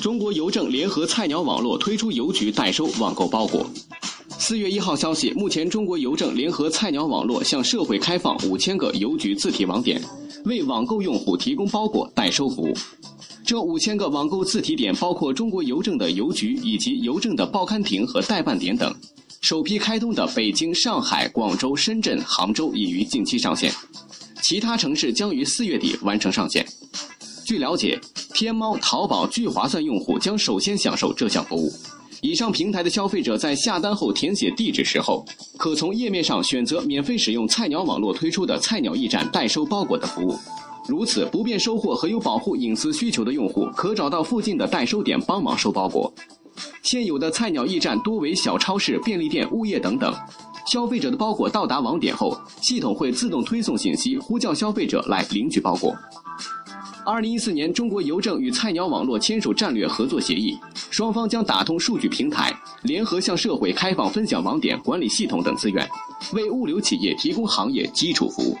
中国邮政联合菜鸟网络推出邮局代收网购包裹。四月一号消息，目前中国邮政联合菜鸟网络向社会开放五千个邮局自提网点，为网购用户提供包裹代收服务。这五千个网购自提点包括中国邮政的邮局以及邮政的报刊亭和代办点等。首批开通的北京、上海、广州、深圳、杭州已于近期上线，其他城市将于四月底完成上线。据了解，天猫、淘宝聚划算用户将首先享受这项服务。以上平台的消费者在下单后填写地址时候，可从页面上选择免费使用菜鸟网络推出的菜鸟驿站代收包裹的服务。如此，不便收货和有保护隐私需求的用户，可找到附近的代收点帮忙收包裹。现有的菜鸟驿站多为小超市、便利店、物业等等。消费者的包裹到达网点后，系统会自动推送信息，呼叫消费者来领取包裹。二零一四年，中国邮政与菜鸟网络签署战略合作协议，双方将打通数据平台，联合向社会开放分享网点、管理系统等资源，为物流企业提供行业基础服务。